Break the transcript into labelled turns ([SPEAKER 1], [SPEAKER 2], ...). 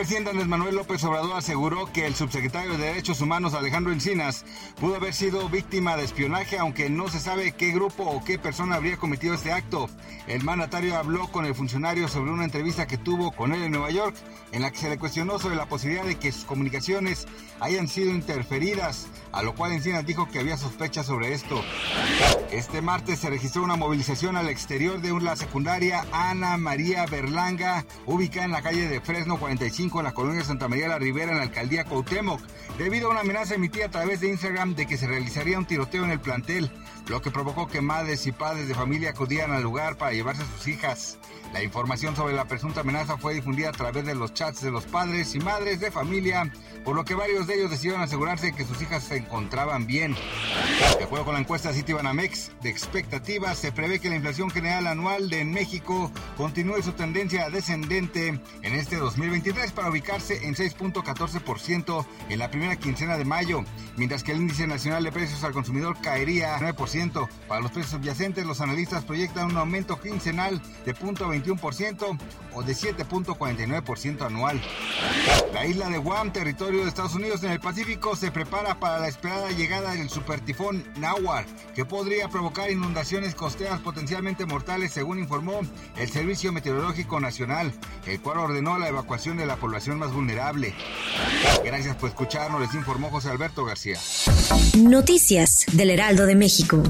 [SPEAKER 1] Presidente Andrés Manuel López Obrador aseguró que el subsecretario de Derechos Humanos Alejandro Encinas pudo haber sido víctima de espionaje, aunque no se sabe qué grupo o qué persona habría cometido este acto. El mandatario habló con el funcionario sobre una entrevista que tuvo con él en Nueva York, en la que se le cuestionó sobre la posibilidad de que sus comunicaciones hayan sido interferidas, a lo cual Encinas dijo que había sospechas sobre esto. Este martes se registró una movilización al exterior de la secundaria Ana María Berlanga, ubicada en la calle de Fresno 45 en la colonia Santa María la Ribera en la alcaldía Cuauhtémoc, debido a una amenaza emitida a través de Instagram de que se realizaría un tiroteo en el plantel, lo que provocó que madres y padres de familia acudieran al lugar para llevarse a sus hijas. La información sobre la presunta amenaza fue difundida a través de los chats de los padres y madres de familia, por lo que varios de ellos decidieron asegurarse que sus hijas se encontraban bien. De acuerdo con la encuesta Citibanamex de expectativas, se prevé que la inflación general anual de México continúe su tendencia descendente en este 2023 para ubicarse en 6.14% en la primera quincena de mayo, mientras que el índice nacional de precios al consumidor caería 9%. Para los precios subyacentes, los analistas proyectan un aumento quincenal de 0.21% o de 7.49% anual. La isla de Guam, territorio de Estados Unidos en el Pacífico, se prepara para la esperada llegada del supertifón Nawar, que podría provocar inundaciones costeras potencialmente mortales, según informó el Servicio Meteorológico Nacional, el cual ordenó la evacuación de la población más vulnerable. Gracias por escucharnos, les informó José Alberto García.
[SPEAKER 2] Noticias del Heraldo de México.